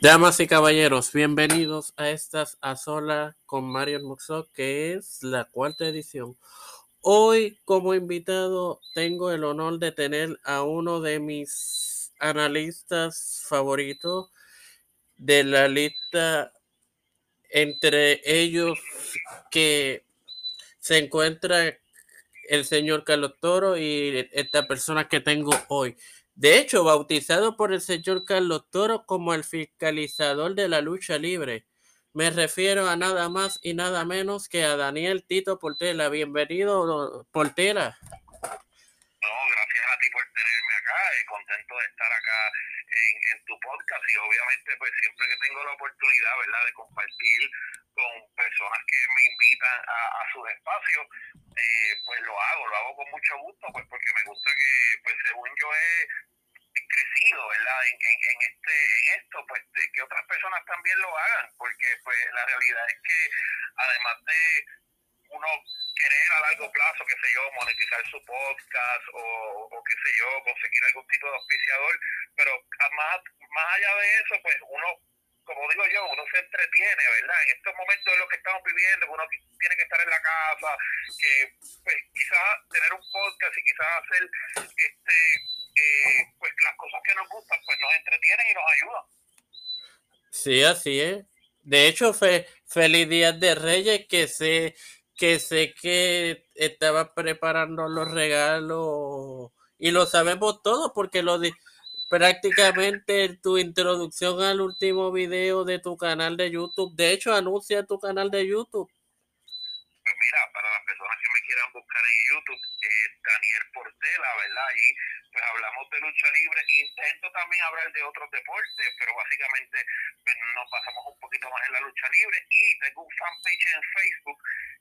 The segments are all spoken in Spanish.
Damas y caballeros, bienvenidos a estas a sola con Mario Moxo, que es la cuarta edición. Hoy como invitado tengo el honor de tener a uno de mis analistas favoritos de la lista, entre ellos que se encuentra el señor Carlos Toro y esta persona que tengo hoy. De hecho, bautizado por el señor Carlos Toro como el fiscalizador de la lucha libre. Me refiero a nada más y nada menos que a Daniel Tito Portela. Bienvenido, Portela. No, gracias a ti por tenerme acá. Eh, contento de estar acá en, tu podcast y obviamente pues siempre que tengo la oportunidad, ¿verdad?, de compartir con personas que me invitan a, a sus espacios, eh, pues lo hago, lo hago con mucho gusto, pues porque me gusta que, pues según yo he, ¿verdad? En, en, este, en esto, pues que otras personas también lo hagan, porque pues la realidad es que además de uno querer a largo plazo, qué sé yo, monetizar su podcast o, o qué sé yo, conseguir algún tipo de auspiciador, pero más, más allá de eso, pues uno como digo yo, uno se entretiene, ¿verdad? En estos momentos de lo que estamos viviendo, uno tiene que estar en la casa, que pues quizás tener un podcast y quizás hacer este eh, pues las cosas que nos gustan, pues nos entretienen y nos ayudan. Sí, así es. De hecho, fe, feliz día de Reyes, que sé que sé que estaba preparando los regalos y lo sabemos todos porque lo prácticamente tu introducción al último video de tu canal de YouTube. De hecho, anuncia tu canal de YouTube. Pues mira, para las buscar en YouTube, eh, Daniel Portela, ¿verdad? Y pues hablamos de lucha libre. Intento también hablar de otros deportes, pero básicamente pues, nos pasamos un poquito más en la lucha libre. Y tengo un fanpage en Facebook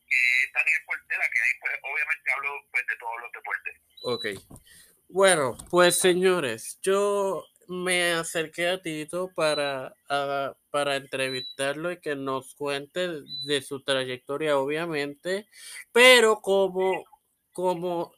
que es Daniel Portela, que ahí pues obviamente hablo pues, de todos los deportes. Ok. Bueno, pues señores, yo me acerqué a Tito para, para entrevistarlo y que nos cuente de su trayectoria, obviamente, pero como, como,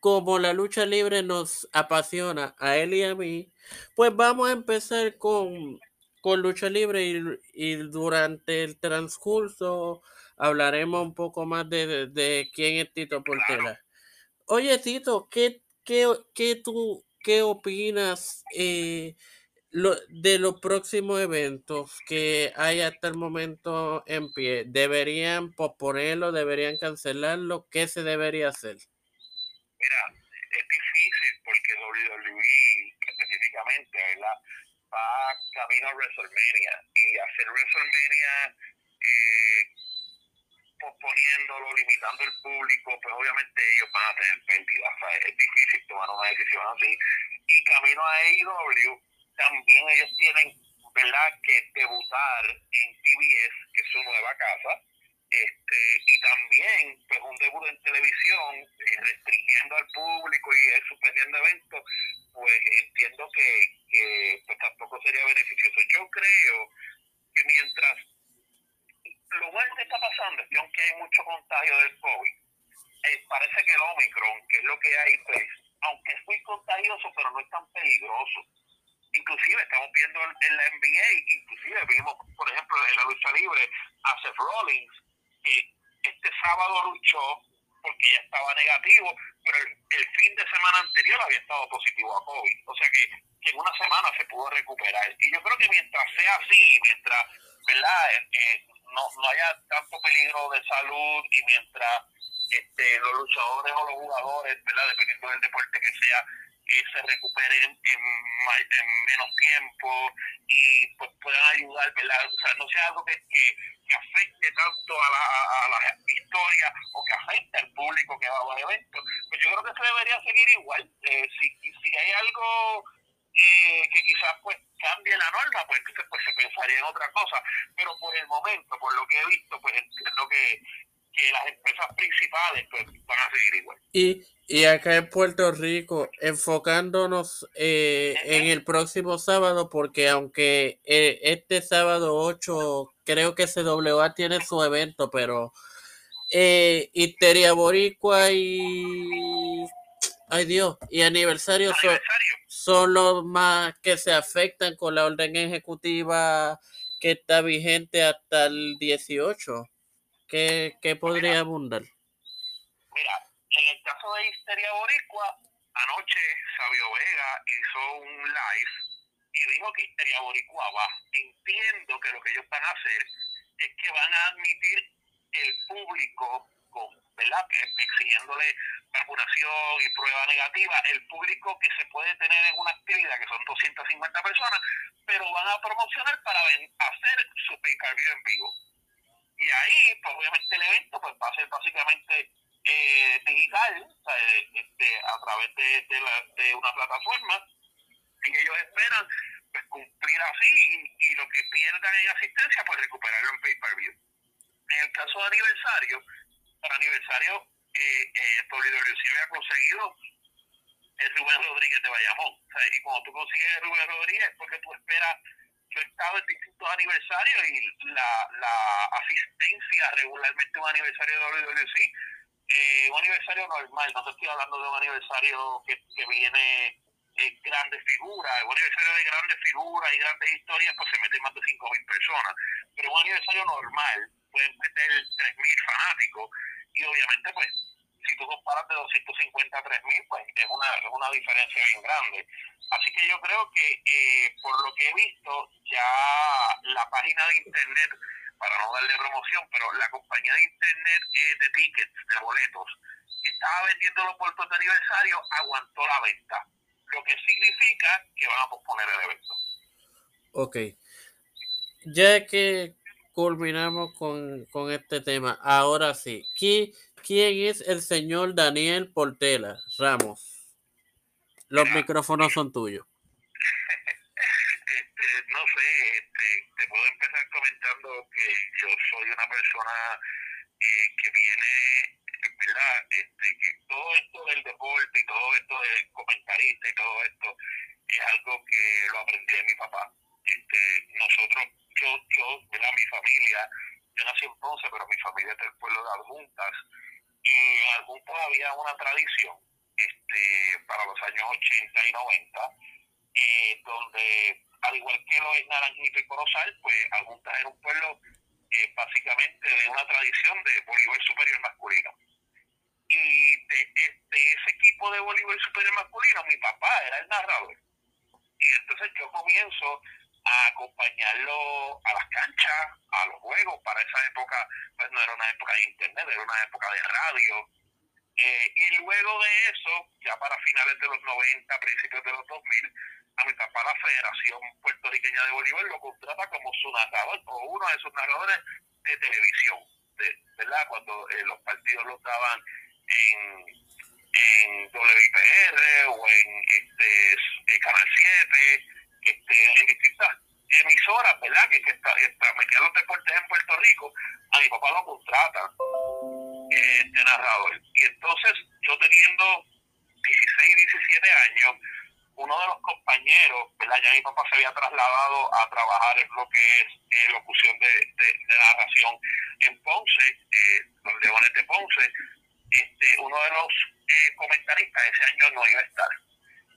como la lucha libre nos apasiona a él y a mí, pues vamos a empezar con, con lucha libre y, durante el transcurso hablaremos un poco más de, de quién es Tito Portela. Oye, Tito, ¿qué, qué, qué tú, qué opinas eh, lo, de los próximos eventos que hay hasta el momento en pie? ¿Deberían posponerlo? ¿Deberían cancelarlo? ¿Qué se debería hacer? Mira, es difícil porque WWE específicamente ¿verdad? va camino a WrestleMania y hacer WrestleMania eh, posponiéndolo, limitando el público, pues obviamente ellos van a tener pérdidas. es difícil tomar una decisión así. Y camino a AEW, también ellos tienen ¿verdad? que debutar en TBS, que es su nueva casa, este y también pues un debut en televisión eh, restringiendo al público y suspendiendo eventos pues entiendo que, que pues tampoco sería beneficioso yo creo que mientras lo bueno que está pasando es que aunque hay mucho contagio del COVID, eh, parece que el Omicron, que es lo que hay, pues, aunque es muy contagioso, pero no es tan peligroso. Inclusive estamos viendo en la NBA, inclusive vimos, por ejemplo, en la lucha libre, a Seth Rollins, que este sábado luchó porque ya estaba negativo, pero el, fin de semana anterior había estado positivo a COVID. O sea que, en una semana se pudo recuperar. Y yo creo que mientras sea así, mientras, ¿verdad? Eh, eh no, no haya tanto peligro de salud y mientras este, los luchadores o los jugadores, ¿verdad? dependiendo del deporte que sea, que se recuperen en, menos tiempo y pues puedan ayudar, ¿verdad? O sea, no sea algo que, que, afecte tanto a la, a la, historia o que afecte al público que va a los eventos. Pues yo creo que se debería seguir igual. Eh, si, si hay algo eh, que quizás pues cambie la norma, pues entonces pues se pensaría en otra cosa. Pero por el momento, por lo que he visto, pues entiendo que, que las empresas principales pues van a seguir igual. Y, y acá en Puerto Rico, enfocándonos eh, en el próximo sábado, porque aunque eh, este sábado 8 creo que CWA tiene su evento, pero eh, Histeria Boricua y Ay Dios, y aniversario, son los más que se afectan con la orden ejecutiva que está vigente hasta el 18. ¿Qué, qué podría abundar? Mira, en el caso de Histeria Boricua, anoche Sabio Vega hizo un live y dijo que Histeria Boricua va. Entiendo que lo que ellos van a hacer es que van a admitir el público con, ¿verdad? exigiéndole vacunación y prueba negativa, el público que se puede tener en una actividad, que son 250 personas, pero van a promocionar para hacer su pay en vivo. Y ahí, pues obviamente el evento pues, va a ser básicamente eh, digital, este, a través de, de, una plataforma, y ellos esperan pues, cumplir así y, lo que pierdan en asistencia, pues recuperarlo en pay-per-view. En el caso de aniversario, para aniversario, eh, eh, conseguido el Rubén Rodríguez de Bayamón. y cuando tú consigues el Rubén Rodríguez es porque tú esperas, yo he estado en distintos aniversarios y la, la asistencia regularmente un aniversario de WWC, eh, un aniversario normal, no te estoy hablando de un aniversario que, que viene eh, grandes figuras, un aniversario de grandes figuras y grandes historias, pues se meten más de 5.000 personas, pero un aniversario normal pueden meter 3.000 fanáticos y obviamente pues si tú comparas de 250 a 3000 pues es una, una diferencia bien grande. Así que yo creo que eh, por lo que he visto ya la página de internet, para no darle promoción, pero la compañía de internet eh, de tickets, de boletos, que estaba vendiendo los boletos de aniversario, aguantó la venta. Lo que significa que van a posponer el evento. Ok. Ya que culminamos con, con este tema. Ahora sí, ¿quién, ¿quién es el señor Daniel Portela Ramos? Los micrófonos son tuyos. Este, no sé, este, te puedo empezar comentando que yo soy una persona eh, que viene, ¿verdad? Este, que todo esto del deporte y todo esto de comentarista y todo esto es algo que lo aprendí de mi papá. Este, nosotros yo, yo, Mi familia, yo nací en Ponce, pero mi familia es del pueblo de Adjuntas, y en Adjuntas había una tradición, este, para los años 80 y 90, eh, donde, al igual que lo es Naranjito y Corozal, pues Adjuntas era un pueblo eh, básicamente de una tradición de voleibol superior masculino. Y de, de, ese equipo de voleibol superior masculino, mi papá era el narrador. Y entonces yo comienzo a acompañarlo a las canchas, a los juegos. Para esa época, pues no era una época de internet, era una época de radio. Eh, y luego de eso, ya para finales de los 90, principios de los 2000, a mi papá la Federación Puertorriqueña de Bolívar lo contrata como su narrador o uno de sus narradores de televisión, de, ¿verdad? Cuando eh, los partidos los daban en, en WIPR o en este, eh, Canal 7 este, en distintas emisoras, ¿verdad? Que, que transmitían los deportes en Puerto Rico, a mi papá lo contrata este narrador. Y entonces, yo teniendo 16, 17 años, uno de los compañeros, ¿verdad? Ya mi papá se había trasladado a trabajar en lo que es eh, locución de, de, narración en Ponce, eh, los Leones de Ponce. Este, uno de los eh, comentaristas ese año no iba a estar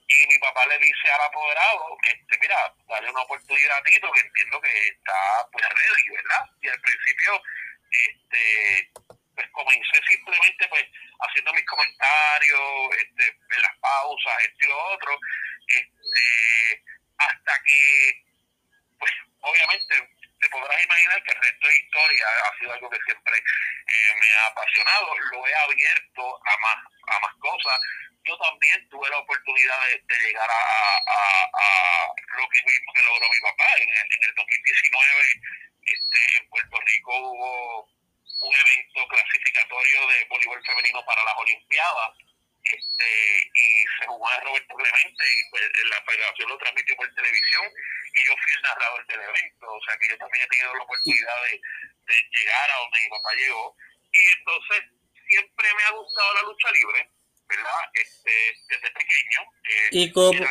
y mi papá le dice al apoderado, este, mira, dale una oportunidad a Tito, que entiendo que está pues ready, ¿verdad? Y al principio, este, pues comencé simplemente pues haciendo mis comentarios, este, en las pausas, esto y lo otro, este, hasta que, pues obviamente te podrás imaginar que el resto de historia ha sido algo que siempre eh, me ha apasionado, lo he abierto a más, a más cosas, yo también tuve la oportunidad de, llegar a, lo que mismo que logró mi papá. En el, en el 2019 este, en Puerto Rico hubo un evento clasificatorio de voleibol femenino para las Olimpiadas este, y se jugó en Roberto Clemente y pues, la federación lo transmitió por televisión y yo fui el narrador del evento. O sea que yo también he tenido la oportunidad de, de llegar a donde mi papá llegó. Y entonces siempre me ha gustado la lucha libre ¿verdad? Este, desde pequeño. Eh, ¿Y cómo,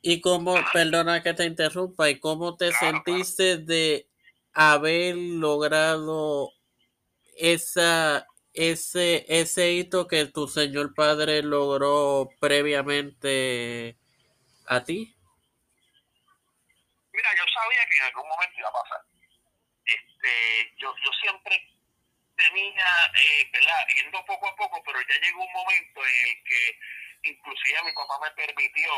y cómo perdona que te interrumpa, y cómo te sentiste de haber logrado esa ese ese hito que tu señor padre logró previamente a ti? Mira, yo sabía que en algún momento iba a pasar. Este, yo, yo siempre tenía, eh, ¿verdad? Yendo poco a poco, pero ya llegó un momento en que inclusive mi papá me permitió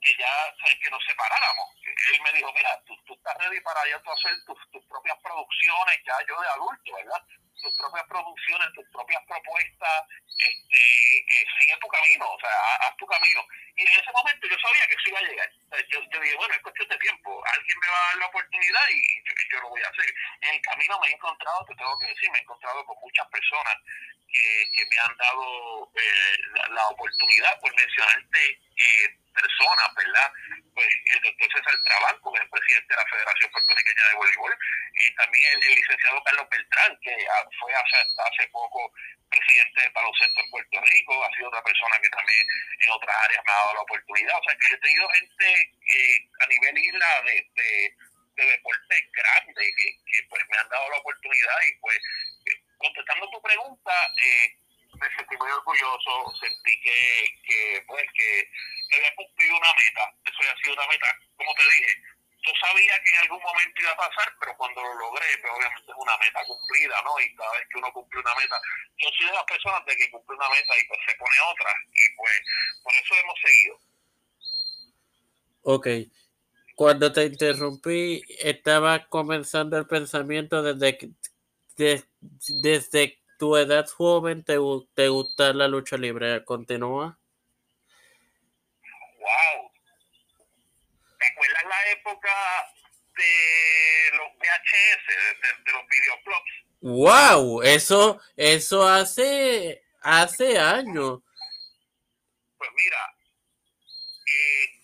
que ya, ¿sabes? que nos separáramos. Él me dijo, mira, tú, tú estás ready para ya tú hacer tus, tus propias producciones, ya yo de adulto, ¿verdad? Tus propias producciones, tus propias propuestas, este, eh, sigue tu camino, o sea, haz, tu camino. Y en ese momento yo sabía que eso iba a llegar. yo, yo dije, bueno, es cuestión de tiempo, alguien me va a dar la oportunidad y, yo, yo, lo voy a hacer. En el camino me he encontrado, te tengo que decir, me he encontrado con muchas personas que, que me han dado eh, la, la, oportunidad, por mencionarte, eh, personas, ¿verdad? Pues el doctor César Trabanco, que es el presidente de la Federación Puertorriqueña de Voleibol, y también el, licenciado Carlos Beltrán, que fue hace, hace poco presidente de baloncesto en Puerto Rico, ha sido otra persona que también en otras áreas me ha dado la oportunidad. O sea, que yo he tenido gente eh, a nivel isla de, de, de deportes grandes que, pues me han dado la oportunidad y pues contestando tu pregunta, eh, me sentí muy orgulloso, sentí que, que pues que, que había cumplido una meta, eso había sido una meta, como te dije, yo sabía que en algún momento iba a pasar, pero cuando lo logré, pues obviamente es una meta cumplida, ¿no? Y cada vez que uno cumple una meta, yo soy de las personas de que cumple una meta y pues se pone otra, y pues por eso hemos seguido. Ok. Cuando te interrumpí, estaba comenzando el pensamiento desde que de, desde tu edad joven te, te gusta la lucha libre. ¿Continúa? ¡Wow! ¿Te acuerdas la época de los VHS, de, de los videoclubs? ¡Wow! Eso, eso hace, hace años. Pues mira, eh,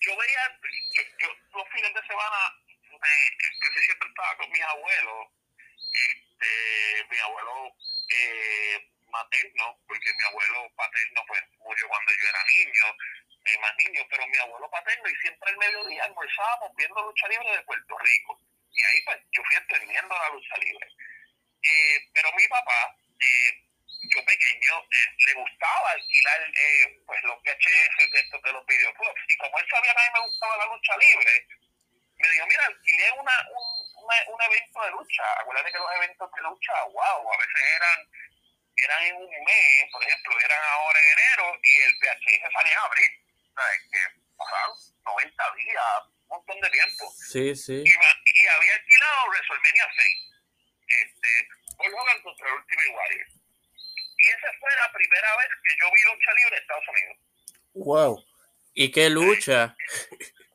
yo veía, yo, yo, los fines de semana, casi siempre estaba con mis abuelos este, mi abuelo eh, materno, porque mi abuelo paterno pues murió cuando yo era niño, más niño, pero mi abuelo paterno y siempre el mediodía almorzábamos viendo lucha libre de Puerto Rico. Y ahí pues yo fui entendiendo la lucha libre. Eh, pero mi papá, eh, yo pequeño, eh, le gustaba alquilar eh, pues los VHS de estos de los videoclubs. Y como él sabía que a mí me gustaba la lucha libre, me dijo, mira, alquilé una, un, un evento de lucha. Acuérdate que los eventos de lucha, wow, a veces eran eran en un mes, por ejemplo, eran ahora en enero y el VHS salía en abril. ¿Sabes? Que pasaron 90 días, un montón de tiempo. Sí, sí. Y, y había alquilado WrestleMania 6. Este, Paul Hogan contra el Ultimate Warrior. Y esa fue la primera vez que yo vi lucha libre en Estados Unidos. Wow. ¿Y qué lucha?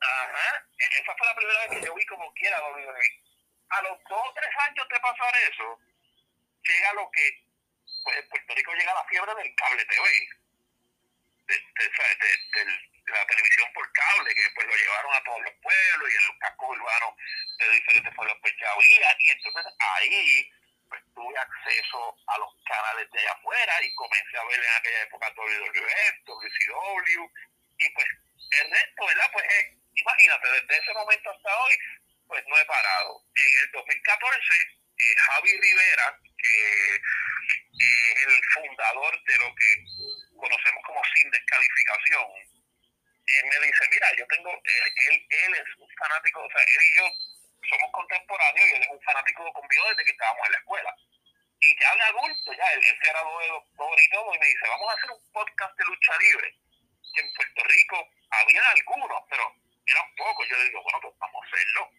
Ajá. Esa fue la primera vez que yo vi como quiera WWE. A los dos o tres años de pasar eso, llega lo que, pues en Puerto Rico llega la fiebre del cable TV. De, de, de, la televisión por cable, que después lo llevaron a todos los pueblos y en los cascos urbanos de diferentes pueblos pues ya había. Y entonces ahí pues tuve acceso a los canales de allá afuera y comencé a ver en aquella época WWF, WCW, y pues el resto, ¿verdad? Pues es, imagínate, desde ese momento hasta hoy, pues no he parado. En el 2014, eh, Javi Rivera, que es el fundador de lo que conocemos como sin descalificación, eh, me dice, mira, yo tengo, él, él, él es un fanático, o sea, él y yo somos contemporáneos y él es un fanático conmigo desde que estábamos en la escuela. Y ya de adulto, ya él, él graduó de doctor y todo, y me dice, vamos a hacer un podcast de lucha libre. En Puerto Rico había algunos, pero eran pocos. Yo le digo, bueno, pues vamos a hacerlo.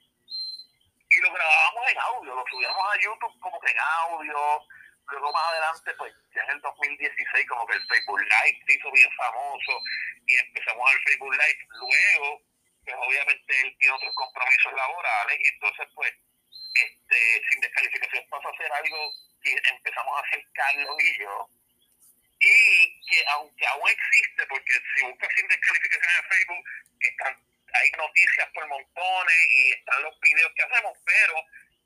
Y lo grabábamos en audio, lo subíamos a YouTube como que en audio. Luego más adelante, pues ya en el 2016, como que el Facebook Live se hizo bien famoso y empezamos el Facebook Live. Luego, pues obviamente él tiene otros compromisos laborales y entonces, pues, este, sin descalificación pasó a hacer algo que empezamos a hacer Carlos y yo y que aunque aún existe, porque si buscas sin descalificación en Facebook, están, hay noticias por montones y están los videos que hacemos, pero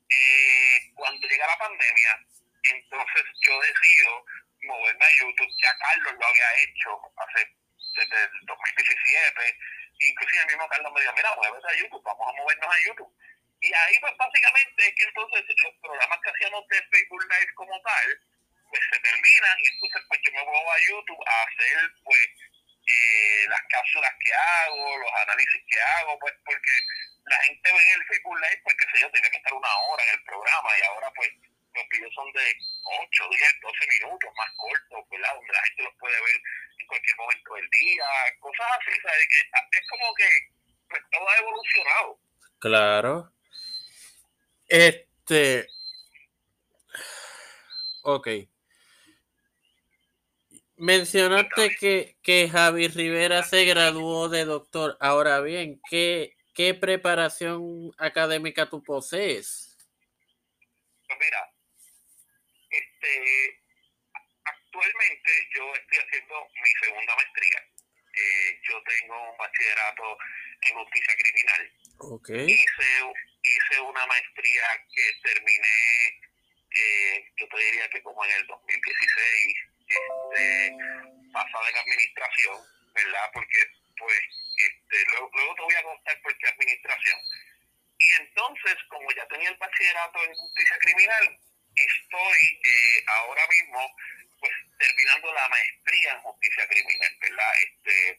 eh, cuando llega la pandemia, entonces yo decido moverme a YouTube, ya Carlos lo había hecho hace desde el 2017, inclusive el mismo Carlos me dijo, mira, muévete a YouTube, vamos a movernos a YouTube. Y ahí pues básicamente es que entonces los programas que hacíamos de Facebook Live como tal, pues se terminan. Y entonces pues yo me voy a YouTube a hacer pues eh, las cápsulas que hago, los análisis que hago, pues porque la gente ve en el Facebook Live, pues que sé yo, tenía que estar una hora en el programa. Y ahora pues los videos son de 8, 10, 12 minutos más cortos, ¿verdad? Donde la gente los puede ver en cualquier momento del día, cosas así, ¿sabes? Que es como que pues, todo ha evolucionado. Claro. Este. Ok. Mencionaste que, que Javi Rivera se graduó de doctor. Ahora bien, ¿qué, qué preparación académica tú posees? Pues mira, este, actualmente yo estoy haciendo mi segunda maestría. Eh, yo tengo un bachillerato en justicia criminal. Okay. Hice, hice una maestría que terminé, eh, yo te diría que como en el 2016, este, basada en administración, ¿verdad? Porque, pues, este, luego, luego te voy a contar por qué administración. Y entonces, como ya tenía el bachillerato en justicia criminal, estoy eh, ahora mismo pues terminando la maestría en justicia criminal, ¿verdad? Este,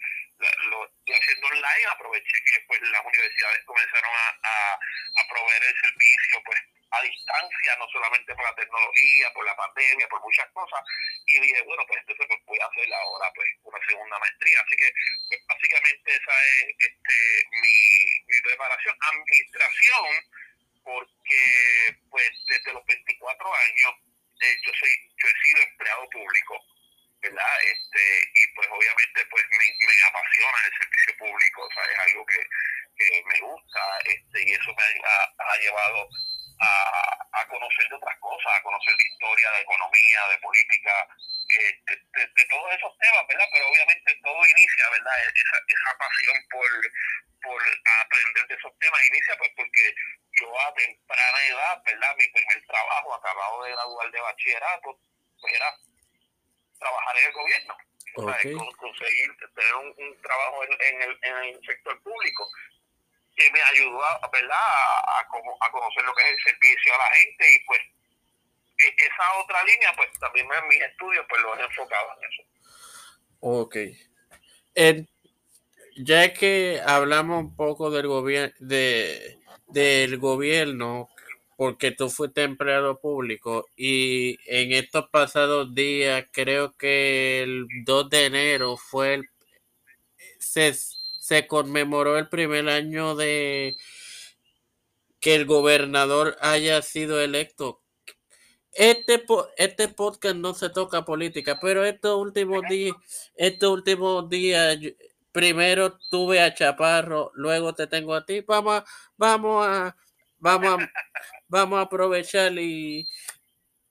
lo estoy haciendo online, aproveché que pues las universidades comenzaron a, a, a proveer el servicio pues a distancia, no solamente por la tecnología, por la pandemia, por muchas cosas, y dije, bueno, pues entonces pues voy a hacer ahora pues una segunda maestría. Así que pues, básicamente esa es este, mi, mi preparación. Administración, porque pues desde los 24 años eh, yo soy yo he sido empleado público verdad este y pues obviamente pues me, me apasiona el servicio público o sea es algo que, que me gusta este y eso me ha, ha llevado a, a, conocer de otras cosas a conocer de historia de economía de política eh, de, de, de, todos esos temas verdad pero obviamente todo inicia verdad esa, esa pasión por por aprender de esos temas inicia pues porque yo a temprana edad, ¿verdad? Mi primer trabajo, acabado de graduar de bachillerato, pues era trabajar en el gobierno. Okay. conseguir tener un, un trabajo en, en, el, en, el, sector público que me ayudó ¿verdad? A, a, a, conocer lo que es el servicio a la gente y pues e, esa otra línea pues también en mis estudios pues lo he enfocado en eso. Ok. En, ya que hablamos un poco del gobierno de del gobierno porque tú fuiste empleado público y en estos pasados días creo que el 2 de enero fue el se, se conmemoró el primer año de que el gobernador haya sido electo. Este, este podcast no se toca política, pero estos últimos días, estos últimos días primero tuve a Chaparro, luego te tengo a ti. Vamos a, vamos a, vamos a, vamos a aprovechar y,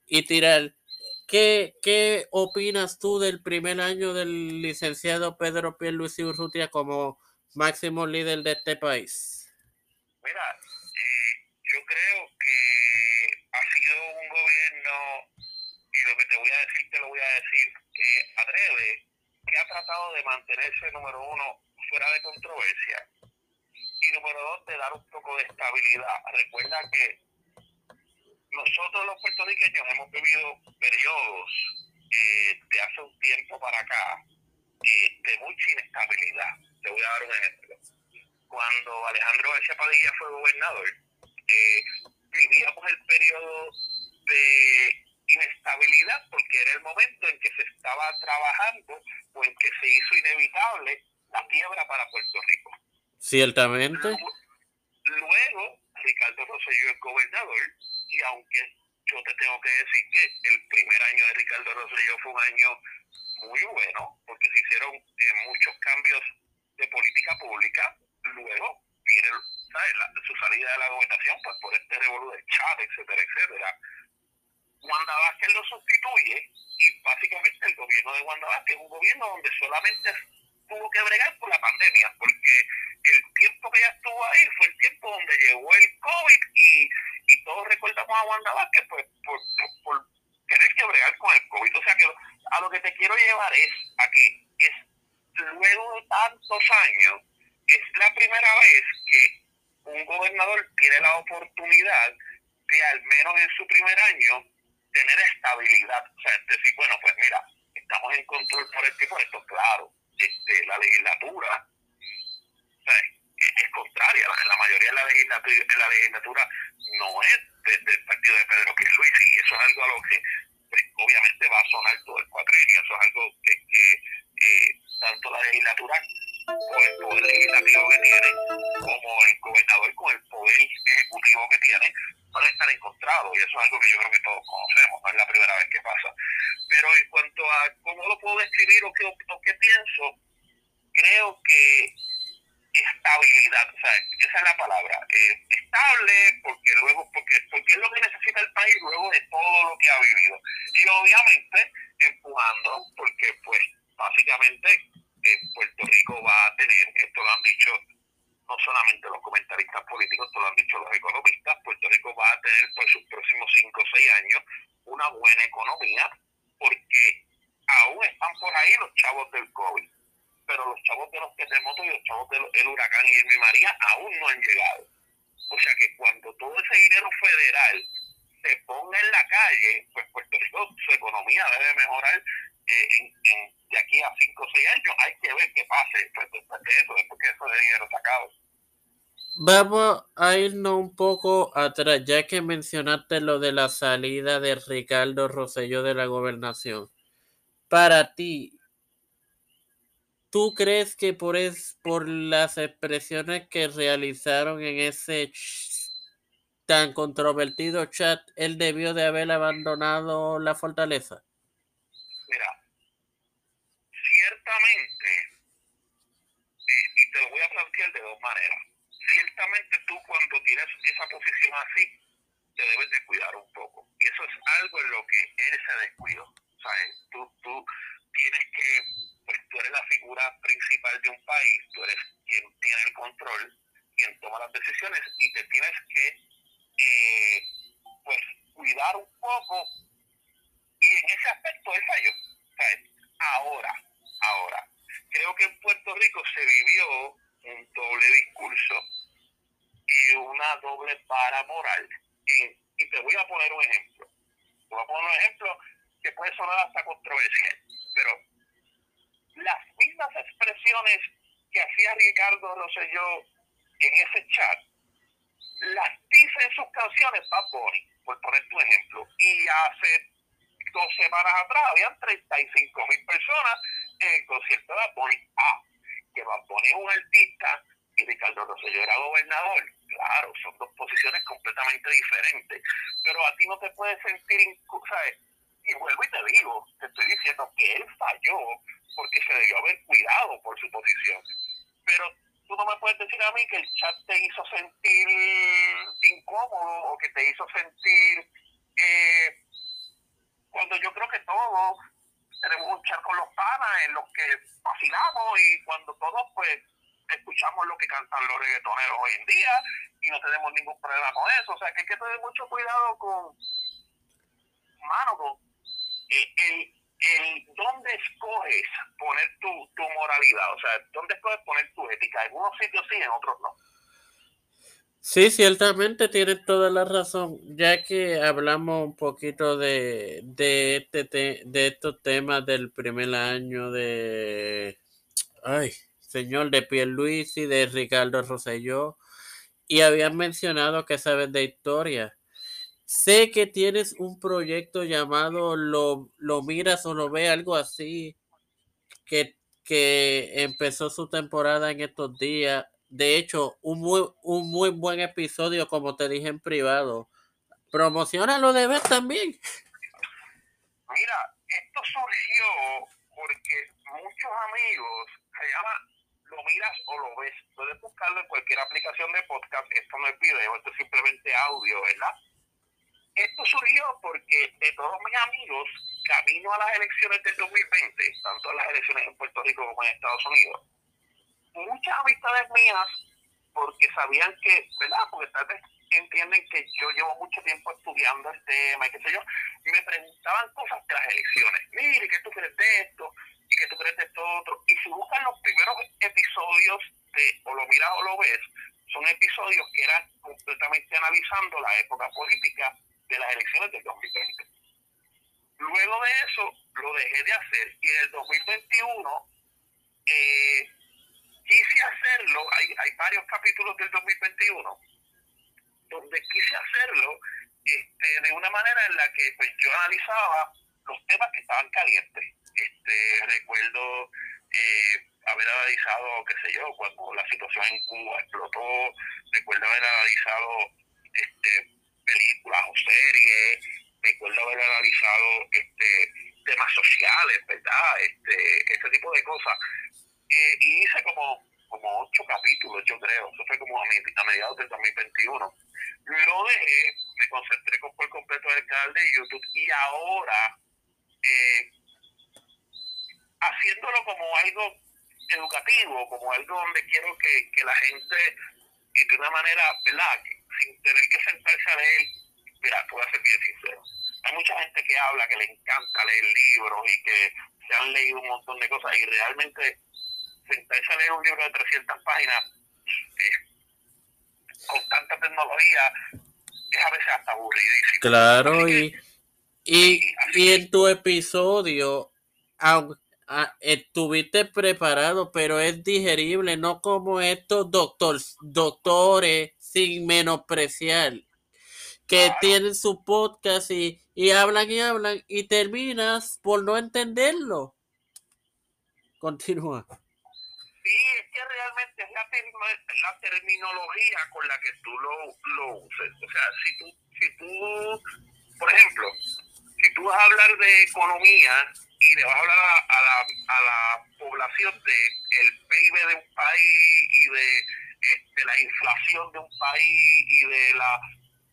y tirar. ¿Qué, ¿Qué opinas tú del primer año del licenciado Pedro Pierluisi Urrutia como máximo líder de este país? Mira, eh, yo creo que ha sido un gobierno, y lo que te voy a decir, te lo voy a decir, eh, adrede, que ha tratado de mantenerse, número uno, fuera de controversia y número dos, de dar un poco de estabilidad. Recuerda que nosotros los puertorriqueños hemos vivido periodos eh, de hace un tiempo para acá eh, de mucha inestabilidad. Te voy a dar un ejemplo. Cuando Alejandro García Padilla fue gobernador, eh, vivíamos el periodo de inestabilidad porque era el momento en que se estaba trabajando o en que se hizo inevitable la quiebra para Puerto Rico. Ciertamente. Luego, Ricardo Rosselló es gobernador y aunque yo te tengo que decir que el primer año de Ricardo Rosselló fue un año muy bueno porque se hicieron eh, muchos cambios de política pública, luego viene ¿sabes? La, su salida de la gobernación pues por este revolú de chat, etcétera, etcétera Wanda Vázquez lo sustituye y básicamente el gobierno de Wanda Vázquez es un gobierno donde solamente tuvo que bregar por la pandemia, porque el tiempo que ella estuvo ahí fue el tiempo donde llegó el COVID y, y todos recordamos a Wanda Vázquez pues, por, por, por tener que bregar con el COVID. O sea que a lo que te quiero llevar es a que es luego de tantos años, es la primera vez que un gobernador tiene la oportunidad de al menos en su primer año tener estabilidad. O sea, decir, bueno, pues mira, estamos en control por el tipo de esto, claro. este, la legislatura es, contraria. La, la, mayoría de la legislatura, la legislatura no es del partido de Pedro Luis y eso es algo a lo que pues, obviamente va a sonar todo el cuatrenio. Eso es algo que, eh, tanto la legislatura con el poder legislativo que tiene, como el gobernador con el poder ejecutivo que tiene, van a estar encontrados. Y eso es algo que yo creo que todos conocemos, no es la primera vez que pasa. Pero en cuanto a cómo lo puedo describir o qué, o qué pienso, creo que estabilidad, o sea, esa es la palabra, eh, estable porque luego, porque, porque es lo que necesita el país luego de todo lo que ha vivido. Y obviamente empujando, porque pues básicamente eh, Puerto Rico va a tener, esto lo han dicho no solamente los comentaristas políticos, esto lo han dicho los economistas, Puerto Rico va a tener por sus próximos 5 o 6 años una buena economía, porque aún están por ahí los chavos del COVID pero los chavos de los terremotos y los chavos del huracán y María aún no han llegado. O sea que cuando todo ese dinero federal se ponga en la calle, pues Puerto Rico, su economía debe mejorar eh, en, de aquí a 5 o 6 años. Hay que ver qué pase después, de eso, después que eso de dinero sacado. Vamos a irnos un poco atrás, ya que mencionaste lo de la salida de Ricardo Rosselló de la gobernación. Para ti, ¿Tú crees que por, es, por las expresiones que realizaron en ese tan controvertido chat, él debió de haber abandonado la fortaleza? Mira, ciertamente, y, te lo voy a plantear de dos maneras. Ciertamente tú cuando tienes esa posición así, te debes de cuidar un poco. Y eso es algo en lo que él se descuidó. ¿Sabes? Tú, tú tienes que pues tú eres la figura principal de un país, tú eres quien tiene el control, quien toma las decisiones y te tienes que eh, pues cuidar un poco y en ese aspecto él falló. ahora, ahora, creo que en Puerto Rico se vivió un doble discurso doble para moral. Y, te voy a poner un ejemplo. Te voy a poner un ejemplo que puede sonar hasta controversial, pero las mismas expresiones que hacía Ricardo Rosselló en ese chat, las dice en sus canciones Bad Bunny, por poner tu ejemplo. Y hace dos semanas atrás habían 35 mil personas en el concierto de Bad Bunny. Ah, que Bad Bunny es un artista y Ricardo Rosselló era gobernador. Claro, son dos posiciones completamente diferentes. Pero a ti no te puedes sentir, ¿sabes? Y vuelvo y te digo, te estoy diciendo que él falló porque se debió haber cuidado por su posición. Pero tú no me puedes decir a mí que el chat te hizo sentir incómodo o que te hizo sentir eh, cuando yo creo que todos tenemos un chat con los panas en los que vacilamos y cuando todos pues escuchamos lo que cantan los reggaetoneros hoy en día y no tenemos ningún problema con eso. O sea que hay que tener mucho cuidado con, mano, con eh, el el dónde escoges poner tu, tu moralidad, o sea, dónde escoges poner tu ética. En unos sitios sí, en otros no. Sí, ciertamente tienes toda la razón, ya que hablamos un poquito de, de, este de estos temas del primer año de, ay, señor, de Luis y de Ricardo Rosselló, y habían mencionado que sabes de historia. Sé que tienes un proyecto llamado Lo, lo miras o lo ve, algo así, que, que empezó su temporada en estos días. De hecho, un muy, un muy buen episodio, como te dije en privado. Promociona lo de ver también. Mira, esto surgió porque muchos amigos se llama Lo miras o lo ves. Puedes buscarlo en cualquier aplicación de podcast. Esto no es video, esto es simplemente audio, ¿verdad? Esto surgió porque de todos mis amigos, camino a las elecciones del 2020, tanto las elecciones en Puerto Rico como en Estados Unidos, muchas amistades mías, porque sabían que, ¿verdad? Porque tal vez entienden que yo llevo mucho tiempo estudiando el tema y qué sé yo, me preguntaban cosas de las elecciones. Mire, ¿qué tú crees de esto? ¿Y qué tú crees de esto otro? Y si buscan los primeros episodios de O lo miras o lo ves, son episodios que eran completamente analizando la época política de las elecciones del 2020. Luego de eso lo dejé de hacer y en el 2021 eh, quise hacerlo, hay, hay varios capítulos del 2021, donde quise hacerlo este, de una manera en la que pues, yo analizaba los temas que estaban calientes. Este, recuerdo eh, haber analizado, qué sé yo, cuando la situación en Cuba explotó, recuerdo haber analizado este, películas o series, recuerdo haber analizado este, temas sociales, ¿verdad? Este, ese tipo de cosas. Eh, y hice como, como ocho capítulos, yo creo, eso fue como a, mediados del 2021. Lo dejé, me concentré por completo en el canal de YouTube y ahora, eh, haciéndolo como algo educativo, como algo donde quiero que, que la gente, de una manera, ¿verdad? sin tener que sentarse a leer, mira, tú voy a ser bien sincero. Hay mucha gente que habla que le encanta leer libros y que se han leído un montón de cosas y realmente sentarse a leer un libro de 300 páginas eh, con tanta tecnología es a veces hasta aburridísimo. Claro, y, y, y en tu episodio, aunque Ah, estuviste preparado, pero es digerible, no como estos doctores, doctores sin menospreciar, que tienen su podcast y, y hablan y hablan y terminas por no entenderlo. Continúa. Sí, es que realmente es la, la terminología con la que tú lo, lo uses. O sea, si tú, si tú, por ejemplo, si tú vas a hablar de economía, y le vas a hablar a, la, a la población de el PIB de un país y de este, la inflación de un país y de la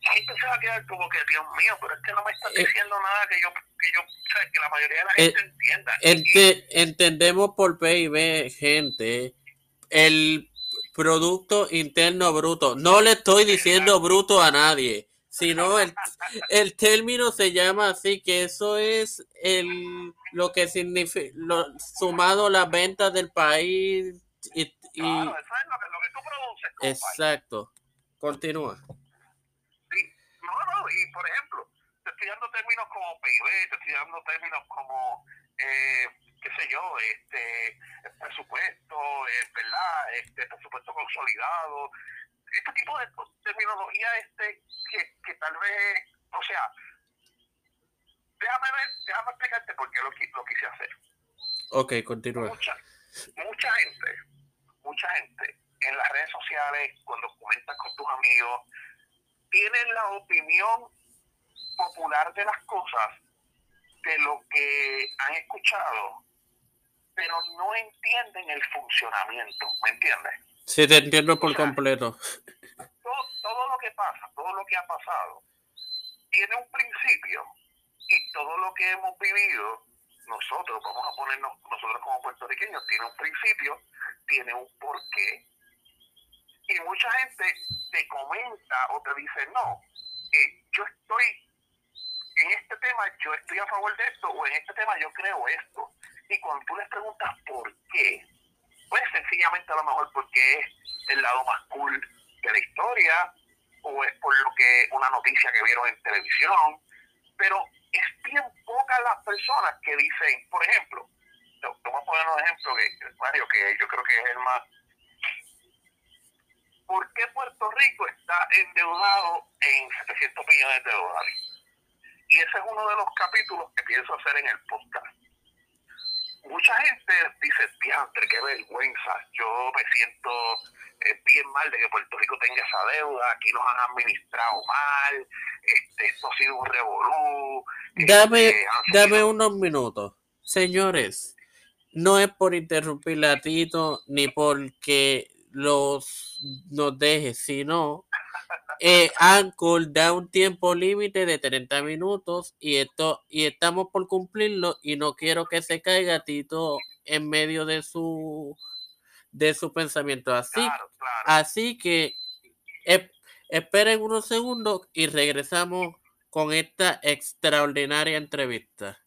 la gente se va a quedar como que Dios mío pero es que no me está eh, diciendo nada que yo que yo que la mayoría de la gente eh, entienda ente, entendemos por PIB gente el Producto Interno Bruto no le estoy diciendo bruto a nadie sino el, el término se llama así, que eso es el lo que significa lo, sumado las ventas del país y, y claro, eso es lo que, lo que tú produces exacto. Continúa. Sí, no, no, y por ejemplo te estoy dando términos como PIB te estoy dando términos como eh, qué sé yo este el presupuesto eh, verdad este presupuesto consolidado este tipo de terminología este que, que tal vez, o sea, déjame ver, déjame explicarte por qué lo, lo quise hacer. Ok, continúa. Mucha, mucha gente, mucha gente en las redes sociales, cuando comentas con tus amigos, tienen la opinión popular de las cosas, de lo que han escuchado, pero no entienden el funcionamiento, ¿me entiendes? Sí, te entiendo por completo. Todo, todo lo que pasa, todo lo que ha pasado, tiene un principio y todo lo que hemos vivido, nosotros, vamos a ponernos, nosotros como puertorriqueños, tiene un principio, tiene un porqué. Y mucha gente te comenta o te dice, no, eh, yo estoy en este tema, yo estoy a favor de esto, o en este tema yo creo esto. Y cuando tú les preguntas por qué, pues sencillamente a lo mejor porque es el lado más cool de la historia, o es por lo que una noticia que vieron en televisión, pero es bien pocas las personas que dicen, por ejemplo, te, voy a poner un ejemplo que, Mario, que yo creo que es el más ¿por qué Puerto Rico está endeudado en 700 millones de dólares? Y ese es uno de los capítulos que pienso hacer en el podcast mucha gente dice, diantre, qué vergüenza, yo me siento eh, bien mal de que Puerto Rico tenga esa deuda, aquí nos han administrado mal, este, esto ha sido un revolú. Dame, este, dame unos minutos. Señores, no es por interrumpir a Tito ni porque los nos deje, sino eh, Anchor da un tiempo límite de 30 minutos y esto y estamos por cumplirlo y no quiero que se caiga Tito en medio de su de su pensamiento. Así así que esperen unos segundos y regresamos con esta extraordinaria entrevista